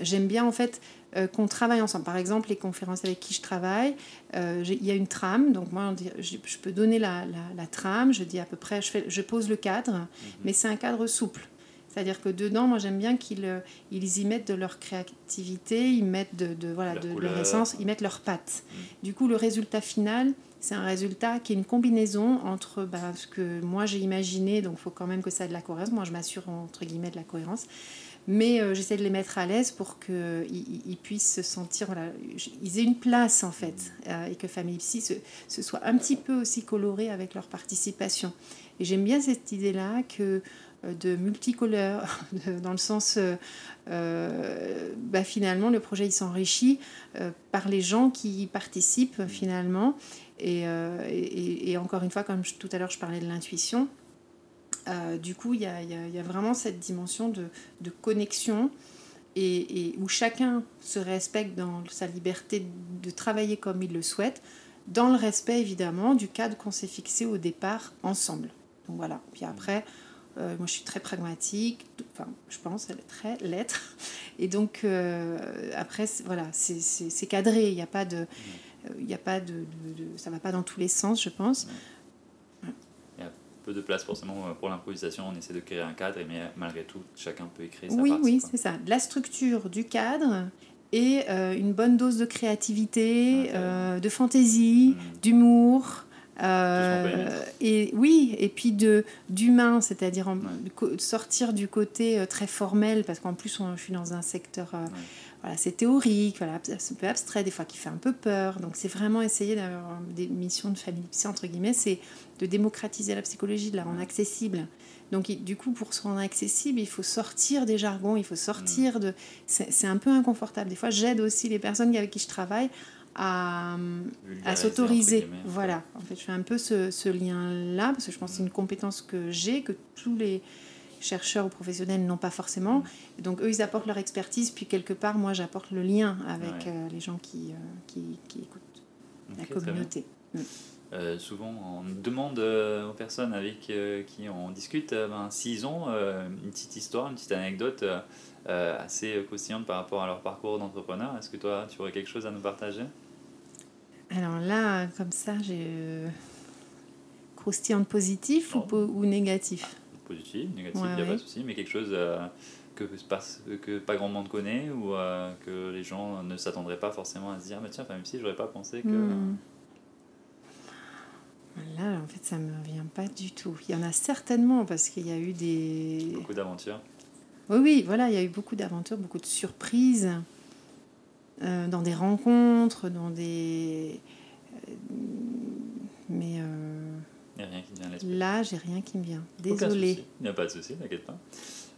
j'aime bien en fait euh, qu'on travaille ensemble. Par exemple, les conférences avec qui je travaille, euh, il y a une trame. Donc moi, je, peux donner la, trame. Je dis à peu près, je, fais, je pose le cadre, mhm. mais c'est un cadre souple. C'est-à-dire que dedans, moi j'aime bien qu'ils euh, ils y mettent de leur créativité, ils mettent de, voilà, de leur essence, ils mettent leurs pattes. Mhm. Du coup, le résultat final, c'est un résultat qui est une combinaison entre bah, ce que moi j'ai imaginé, donc il faut quand même que ça ait de la cohérence. Moi je m'assure entre guillemets de la cohérence mais euh, j'essaie de les mettre à l'aise pour qu'ils ils puissent se sentir, voilà, ils aient une place en fait, euh, et que Famille Psy se, se, soit un petit peu aussi coloré avec leur participation. Et j'aime bien cette idée-là que euh, de multicolore, dans le sens, bah, finalement, le projet il s'enrichit par les gens qui y participent finalement. Et, et, et, encore une fois, comme tout à l'heure je parlais de l'intuition, euh, du coup, il y a, vraiment cette dimension de, connexion et, où chacun se respecte dans sa liberté de travailler comme il le souhaite, dans le respect évidemment du cadre qu'on s'est fixé au départ ensemble. Donc voilà. Puis après, euh, moi je suis très pragmatique, enfin je pense, elle est très lettre. Et donc euh, après, voilà, c'est cadré, il n'y a pas de. Il a pas de, ça va pas dans tous les sens, je pense peu de place forcément euh, pour l'improvisation. On essaie de créer un cadre, mais malgré tout, chacun peut écrire sa Oui, oui, c'est ça. la structure du cadre et euh, une bonne dose de créativité, euh, de fantaisie, mmh. d'humour. Et oui, et puis de d'humain, c'est-à-dire sortir du côté très formel, parce qu'en plus on, je suis dans un secteur voilà, c'est théorique, voilà, c'est un peu abstrait, des fois qui fait un peu peur. Donc c'est vraiment essayer d'avoir des missions de famille psy, entre guillemets, c'est de démocratiser la psychologie, de la rendre accessible. Donc du coup, pour se rendre accessible, il faut sortir des jargons, il faut sortir de... C'est un peu inconfortable. Des fois, j'aide aussi les personnes avec qui je travaille à, à s'autoriser. Voilà, en fait, je fais un peu ce, ce lien-là, parce que je pense que c'est une compétence que j'ai, que tous les chercheurs ou professionnels n'ont pas forcément. Donc eux, ils apportent leur expertise, puis quelque part, moi, j'apporte le lien avec euh, les gens qui, euh, qui, qui, écoutent, la communauté. Mm. Euh, souvent, on demande aux personnes avec qui on discute ben, s'ils ont une petite histoire, une petite anecdote assez croustillante par rapport à leur parcours d'entrepreneur. Est-ce que toi, tu aurais quelque chose à nous partager? Alors là, comme ça, j'ai croustillante positif ou, oh. ou négatif? Positif, négatif, il n'y a pas de souci, mais quelque chose euh, que, que pas grand monde connaît ou euh, que les gens ne s'attendraient pas forcément à se dire, mais tiens, même si j'aurais pas pensé que. Hmm. Là, en fait, ça me vient pas du tout. Il y en a certainement parce qu'il y a eu des. Beaucoup d'aventures. Oui, oui, voilà, il y a eu beaucoup d'aventures, beaucoup de surprises euh, dans des rencontres, dans des. Mais rien qui vient à. Là, j'ai rien qui me vient. Désolée. Il n'y a pas de souci, t'inquiète pas.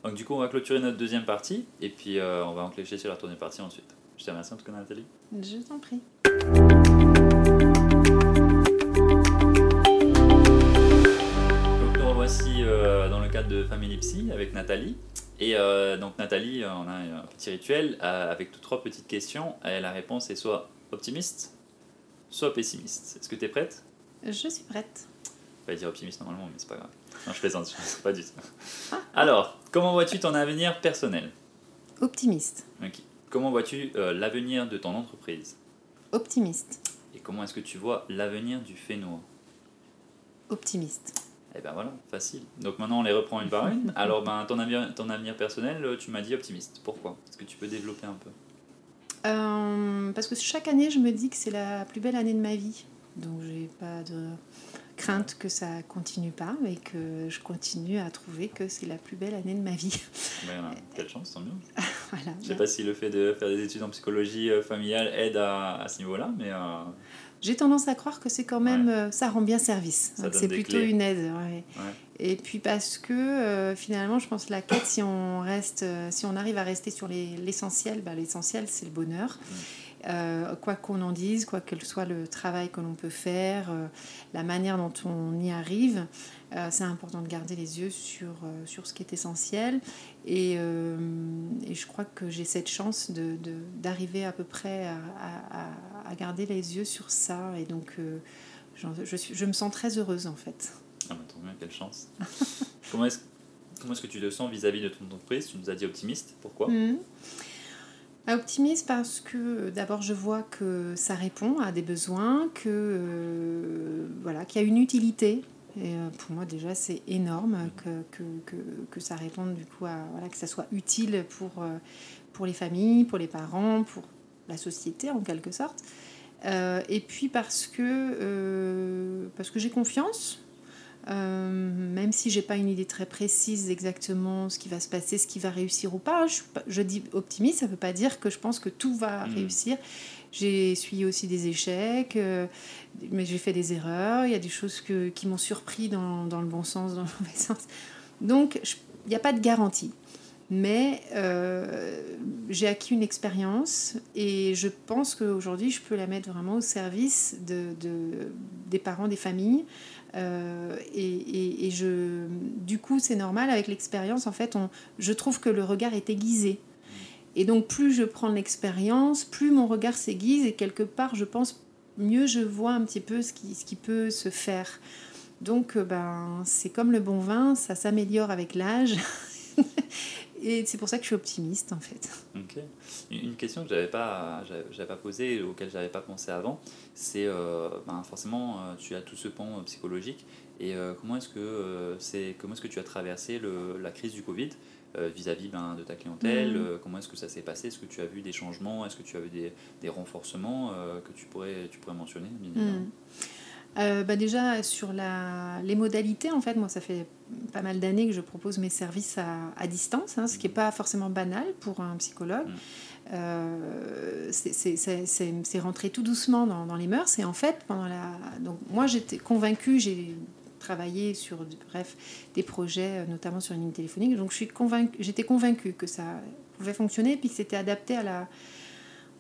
Donc du coup, on va clôturer notre deuxième partie et puis euh, on va enclencher sur la tournée partie ensuite. Je te remercie en tout cas Nathalie. Je t'en prie. Donc nous revoici euh, dans le cadre de Family Psy avec Nathalie. Et euh, donc Nathalie, on a un petit rituel avec toutes trois petites questions. Et la réponse est soit optimiste, soit pessimiste. Est-ce que tu es prête? Je suis prête pas dire optimiste normalement, mais c'est pas grave. Non, je plaisante, je pas du tout. Alors, comment vois-tu ton avenir personnel? Optimiste. Ok. Comment vois-tu euh, l'avenir de ton entreprise? Optimiste. Et comment est-ce que tu vois l'avenir du Fénois? Optimiste. Eh ben voilà, facile. Donc maintenant on les reprend une par une. Alors ben ton avenir, ton avenir personnel, euh, tu m'as dit optimiste. Pourquoi? Est-ce que tu peux développer un peu? Euh, parce que chaque année, je me dis que c'est la plus belle année de ma vie. Donc, j'ai pas de crainte que ça continue pas et que je continue à trouver que c'est la plus belle année de ma vie. Ben, quelle chance, tant mieux. voilà. Je sais pas si le fait de faire des études en psychologie euh, familiale aide à, à ce niveau-là, mais euh, J'ai tendance à croire que c'est quand même, euh, ça rend bien service. C'est plutôt clés. une aide. ouais. Ouais. Et puis parce que euh, finalement, je pense que la quête, si on reste, euh, si on arrive à rester sur les- l'essentiel, bah, l'essentiel c'est le bonheur. Euh, quoi qu'on en dise, quoi que soit le travail que l'on peut faire, euh, la manière dont on y arrive, euh, c'est important de garder les yeux sur, euh, sur ce qui est essentiel. Et, et je crois que j'ai cette chance de- de- d'arriver à peu près à, à- garder les yeux sur ça. Et donc, je, suis, je me sens très heureuse en fait. ah ben, tant mieux, quelle chance. comment est-ce comment est-ce que tu te sens vis-à-vis de ton entreprise? Tu nous as dit optimiste. Pourquoi? Mhm. Ah, Optimiste parce que euh, d'abord je vois que ça répond à des besoins, que euh, voilà, qu'il y a une utilité. Et euh, pour moi déjà c'est énorme que, que, que, que ça réponde du coup à voilà, que ça soit utile pour, pour les familles, pour les parents, pour la société en quelque sorte. Euh, et puis parce que, parce que j'ai confiance, euh, même si j'ai pas une idée très précise exactement ce qui va se passer, ce qui va réussir ou pas, je, je dis optimiste, ça veut pas dire que je pense que tout va Mhm. réussir. J'ai essuyé aussi des échecs, euh, mais j'ai fait des erreurs. Il y a des choses que, qui m'ont surpris dans, dans le bon sens, dans le mauvais sens. Donc, il n'y a pas de garantie. Mais euh, j'ai acquis une expérience et je pense qu'aujourd'hui, je peux la mettre vraiment au service de, de- des parents, des familles. Euh, et, je, du coup, c'est normal, avec l'expérience, en fait, je trouve que le regard est aiguisé. Et donc, plus je prends l'expérience, plus mon regard s'aiguise et quelque part, je pense, mieux je vois un petit peu ce qui, ce qui peut se faire. Donc, euh, ben, c'est comme le bon vin, ça s'améliore avec l'âge. et c'est pour ça que je suis optimiste, en fait. Ok. Une question que j'avais pas, j'avais pas posée auquel j'avais pas pensé avant, c'est euh, ben, forcément euh, tu as tout ce pan euh, psychologique et euh, comment est-ce que euh, c'est comment est-ce que tu as traversé le, la crise du Covid vis-à-vis ben, de ta clientèle euh, Comment est-ce que ça s'est passé? Est-ce que tu as vu des changements? Est-ce que tu as vu des, des renforcements que tu pourrais tu pourrais mentionner bien Mm. Euh, bah déjà sur la, les modalités, en fait, moi ça fait pas mal d'années que je propose mes services à, à distance, hein, ce qui n'est pas forcément banal pour un psychologue. Mm. Euh, c'est- rentré tout doucement dans, dans les mœurs et en fait pendant la donc moi j'étais convaincue j'ai travaillé sur bref des projets euh, notamment sur une ligne téléphonique donc convaincue j'étais convaincue que ça pouvait fonctionner puis que c'était adapté à la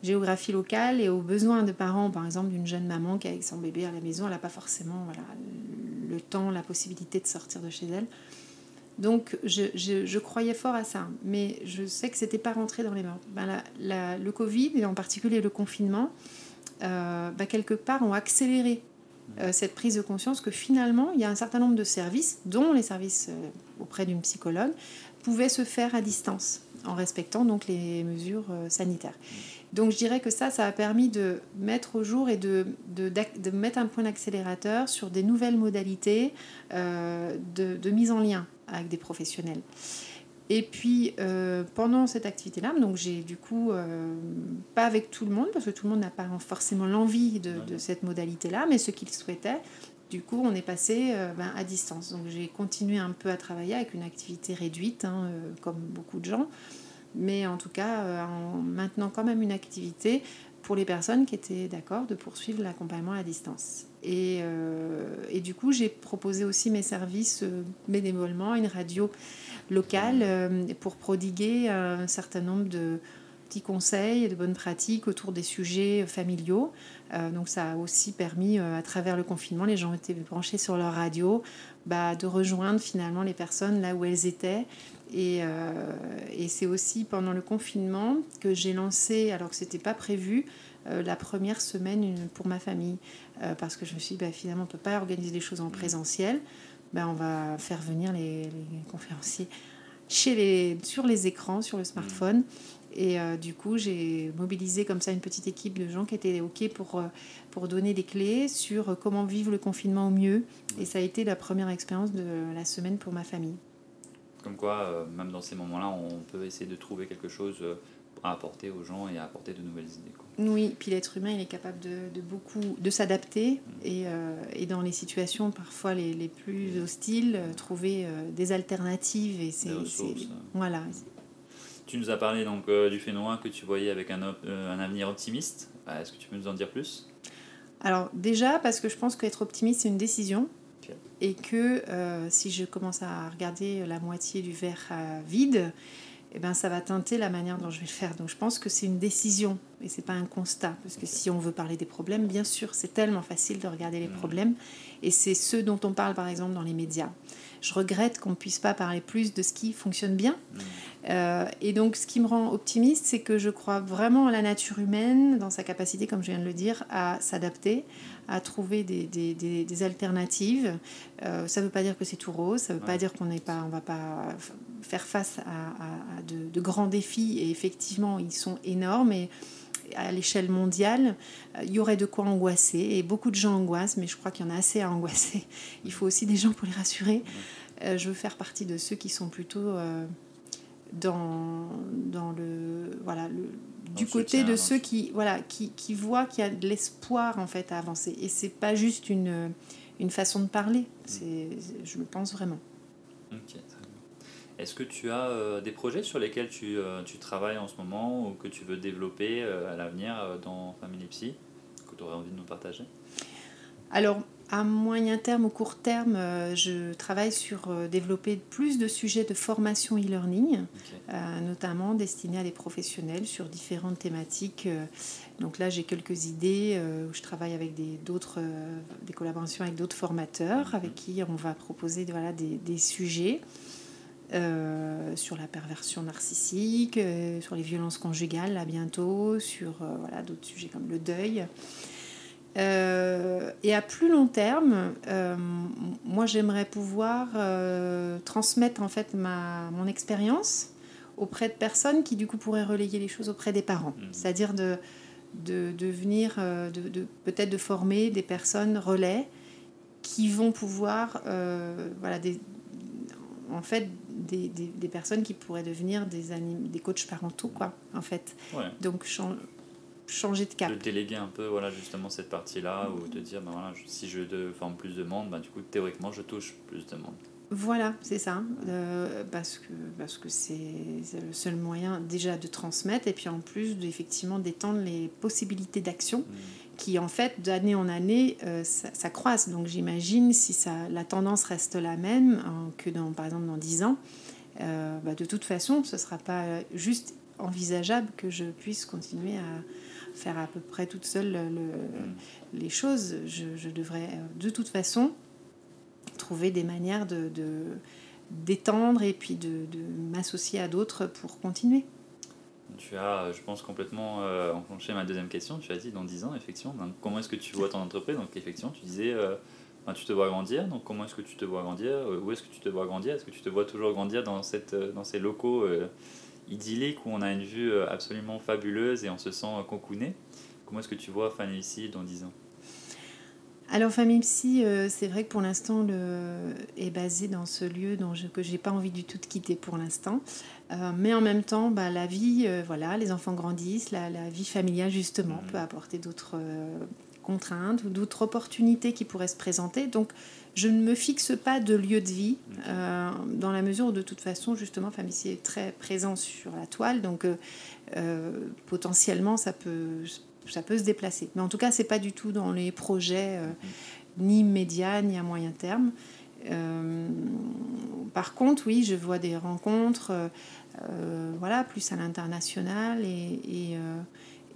géographie locale et aux besoins de parents, par exemple d'une jeune maman qui avec son bébé à la maison, elle n'a pas forcément voilà, le temps, la possibilité de sortir de chez elle. Donc je, croyais fort à ça, mais je sais que c'était pas rentré dans les mœurs. Ben, la- le Covid et en particulier le confinement, euh, ben, quelque part ont accéléré euh, cette prise de conscience que finalement il y a un certain nombre de services, dont les services euh, auprès d'une psychologue, pouvaient se faire à distance en respectant donc les mesures sanitaires. Donc je dirais que ça, ça a permis de mettre au jour et de, de, mettre un point d'accélérateur sur des nouvelles modalités euh, de, de mise en lien avec des professionnels. Et puis euh, pendant cette activité-là, donc j'ai du coup, euh, pas avec tout le monde, parce que tout le monde n'a pas forcément l'envie de, de cette modalité-là, mais ceux qui le souhaitaient, du coup on est passé euh, ben, à distance. Donc j'ai continué un peu à travailler avec une activité réduite, hein, euh, comme beaucoup de gens mais en tout cas euh, en maintenant quand même une activité pour les personnes qui étaient d'accord de poursuivre l'accompagnement à distance. Et, euh, et du coup, j'ai proposé aussi mes services euh, bénévolement à une radio locale euh, pour prodiguer un certain nombre de petits conseils et de bonnes pratiques autour des sujets familiaux. Euh, donc ça a aussi permis, euh, à travers le confinement, les gens étaient branchés sur leur radio, bah, de rejoindre finalement les personnes là où elles étaient et, euh, c'est aussi pendant le confinement que j'ai lancé, alors que ce n'était pas prévu, euh, la première semaine pour ma famille. Euh, parce que je me suis dit, bah, finalement, on ne peut pas organiser des choses en présentiel. Bah, on va faire venir les, conférenciers sur les écrans, sur le smartphone. Et euh, du coup, j'ai mobilisé comme ça une petite équipe de gens qui étaient OK pour, pour donner des clés sur comment vivre le confinement au mieux. Et ça a été la première expérience de la semaine pour ma famille. Comme quoi, même dans ces moments-là, on peut essayer de trouver quelque chose à apporter aux gens et à apporter de nouvelles idées. Oui, puis l'être humain, il est capable de, beaucoup de s'adapter mm. et, euh, et, dans les situations parfois les, les plus hostiles, euh, trouver euh, des alternatives et c'est voilà. Tu nous as parlé donc du phénomène que tu voyais avec un, un avenir optimiste. Est-ce que tu peux nous en dire plus? Alors déjà parce que je pense qu'être optimiste c'est une décision et que si je commence à regarder la moitié du verre vide, eh ben, ça va teinter la manière dont je vais le faire. Donc je pense que c'est une décision et c'est pas un constat. Parce que si on veut parler des problèmes, bien sûr, c'est tellement facile de regarder les mmh. problèmes et c'est ceux dont on parle par exemple dans les médias. Je regrette qu'on ne puisse pas parler plus de ce qui fonctionne bien. Mmh. Euh, et donc ce qui me rend optimiste, c'est que je crois vraiment à la nature humaine, dans sa capacité, comme je viens de le dire, à s'adapter, à trouver des, des, des, alternatives. Euh, ça ne veut pas dire que c'est tout rose, ça ne veut pas dire qu'on n'est pas, on va pas faire face à, de, de, grands défis. Et effectivement, ils sont énormes. Et à l'échelle mondiale, euh, il y aurait de quoi angoisser. Et beaucoup de gens angoissent, mais je crois qu'il y en a assez à angoisser. Il faut aussi des gens pour les rassurer. Euh, je veux faire partie de ceux qui sont plutôt dans, dans le voilà le, du côté de ceux qui voilà qui, qui voient qu'il y a de l'espoir en fait à avancer et c'est pas juste une, une façon de parler c'est je le pense vraiment est-ce que tu as euh, des projets sur lesquels tu, euh, tu, travailles en ce moment ou que tu veux développer euh, à l'avenir dans Family Psy que tu aurais envie de nous partager? Alors à moyen terme ou court terme, je travaille sur développer plus de sujets de formation e-learning, notamment destinés à des professionnels sur différentes thématiques. Donc là, j'ai quelques idées où je travaille avec des, d'autres, des collaborations avec d'autres formateurs avec qui on va proposer voilà, des, des sujets. Sur la perversion narcissique, sur les violences conjugales là bientôt, sur voilà, d'autres sujets comme le deuil. Euh, et à plus long terme, euh, moi j'aimerais pouvoir euh, transmettre en fait ma, mon expérience auprès de personnes qui du coup pourraient relayer les choses auprès des parents. Mmh. C'est-à-dire de, de, de, venir, de, de peut-être de former des personnes relais qui vont pouvoir, voilà, des, en fait, des, des, des, personnes qui pourraient devenir des, des coachs parentaux, quoi, en fait. Donc, changer de cap. De déléguer un peu voilà, justement cette partie-là, ou de dire, ben voilà, si je forme plus de monde, ben, du coup, théoriquement, je touche plus de monde. Voilà, c'est ça, euh, parce que parce que c'est le seul moyen déjà de transmettre et puis en plus effectivement d'étendre les possibilités d'action mm. Qui en fait d'année en année euh, ça, ça, croise. Donc j'imagine si ça, la tendance reste la même hein, que dans par exemple dans 10 ans, euh, bah, de toute façon ce ne sera pas juste envisageable que je puisse continuer à, faire à peu près toute seule le, les choses. Je, devrais euh, de toute façon trouver des manières de, d'étendre et puis de, de m'associer à d'autres pour continuer. Tu as, je pense, complètement euh, enclenché ma deuxième question. Tu as dit dans 10 ans, effectivement, comment est-ce que tu vois ton entreprise? Donc, effectivement, tu disais, euh, ben, tu te vois grandir. Donc, comment est-ce que tu te vois grandir? Où est-ce que tu te vois grandir? Est-ce que tu te vois toujours grandir dans, ces locaux idyllique où on a une vue euh, absolument fabuleuse et on se sent concouné. Comment est-ce que tu vois Famille Psy dans 10 ans? Alors Famille Psy, euh, c'est vrai que pour l'instant le... est basé dans ce lieu dont je, que j'ai pas envie du tout de quitter pour l'instant. Euh, mais en même temps, bah, la vie, voilà, les enfants grandissent, la, la vie familiale justement mmh. peut apporter d'autres contraintes ou d'autres opportunités qui pourraient se présenter. Donc je ne me fixe pas de lieu de vie, euh, dans la mesure où de toute façon, justement, Famici est très présent sur la toile, donc euh, euh, potentiellement ça peut, ça peut se déplacer. Mais en tout cas, c'est pas du tout dans les projets ni immédiats ni à moyen terme. par contre, oui, je vois des rencontres, voilà, plus à l'international et,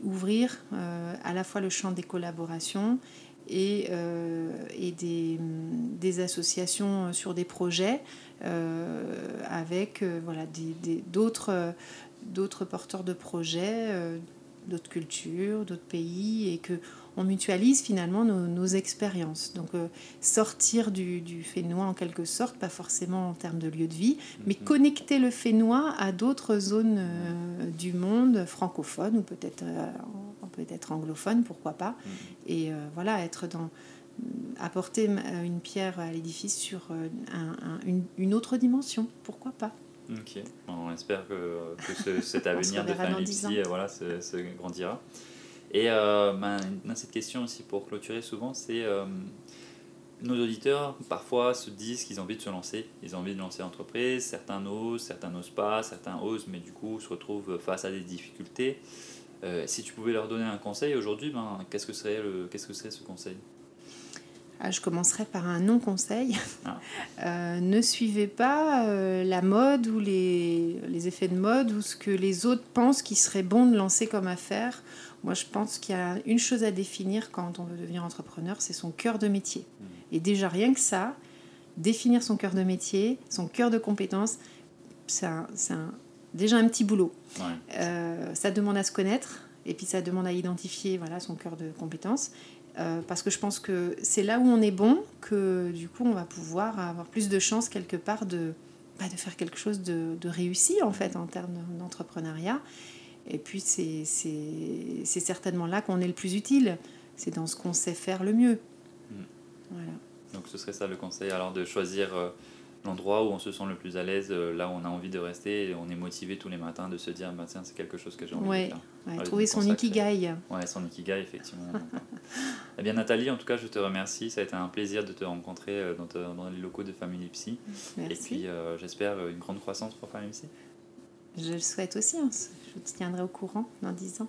ouvrir à la fois le champ des collaborations et, euh, des, associations sur des projets euh, avec euh, voilà, d'autres porteurs de projets, d'autres cultures, d'autres pays, et que on mutualise finalement nos, expériences. Donc euh, sortir du, du Fénois en quelque sorte, pas forcément en termes de lieu de vie, mais mhm. connecter le Fénois à d'autres zones euh, du monde francophones ou peut-être euh, peut-être anglophones, pourquoi pas. Mhm. Et voilà, être dans apporter une pierre à l'édifice sur une, autre dimension, pourquoi pas. Ok, on espère que, que cet avenir de famille ici voilà, se grandira. Et euh, ben, cette question aussi pour clôturer souvent, c'est euh, nos auditeurs parfois se disent qu'ils ont envie de se lancer, ils ont envie de lancer l'entreprise, certains osent, certains n'osent pas, certains osent, mais du coup se retrouvent face à des difficultés. Euh, si tu pouvais leur donner un conseil aujourd'hui, ben, qu'est-ce que serait le, qu'est-ce que serait ce conseil? Je commencerai par un non-conseil. Ah. Euh, ne suivez pas euh, la mode ou les, les, effets de mode ou ce que les autres pensent qu'il serait bon de lancer comme affaire. Moi, je pense qu'il y a une chose à définir quand on veut devenir entrepreneur, c'est son cœur de métier. Hmm. Et déjà, rien que ça, définir son cœur de métier, son cœur de compétence, c'est déjà un petit boulot. Euh, ça demande à se connaître et puis ça demande à identifier voilà, son cœur de compétence. Euh, parce que je pense que c'est là où on est bon que du coup on va pouvoir avoir plus de chances quelque part de, bah, de faire quelque chose de, de, réussi en fait en termes d'entrepreneuriat. Et puis c'est certainement là qu'on est le plus utile. C'est dans ce qu'on sait faire le mieux. Mm. Voilà. Donc ce serait ça le conseil alors de choisir euh, l'endroit où on se sent le plus à l'aise, euh, là où on a envie de rester, et on est motivé tous les matins de se dire bah, tiens, c'est quelque chose que j'ai envie de faire. Ouais, trouver son ikigai. Ouais, son ikigai, effectivement. eh bien, Nathalie, en tout cas, je te remercie. Ça a été un plaisir de te rencontrer euh, dans, dans les locaux de Family Psy. Merci. Et puis, euh, j'espère une grande croissance pour Family Psy. Je le souhaite aussi. Hein. Je te tiendrai au courant dans 10 ans.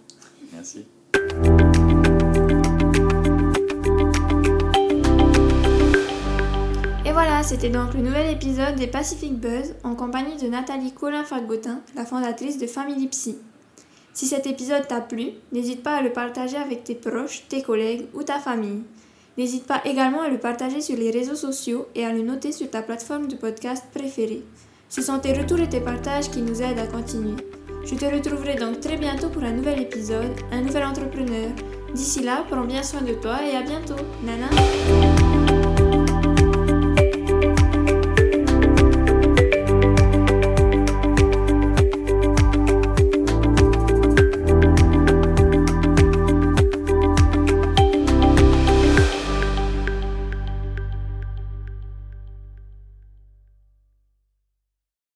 Merci. C'était donc le nouvel épisode des Pacific Buzz en compagnie de Nathalie Colin-Fagotin, la fondatrice de Family Psy. Si cet épisode t'a plu, n'hésite pas à le partager avec tes proches, tes collègues ou ta famille. N'hésite pas également à le partager sur les réseaux sociaux et à le noter sur ta plateforme de podcast préférée. Ce sont tes retours et tes partages qui nous aident à continuer. Je te retrouverai donc très bientôt pour un nouvel épisode, un nouvel entrepreneur. D'ici là, prends bien soin de toi et à bientôt. Nana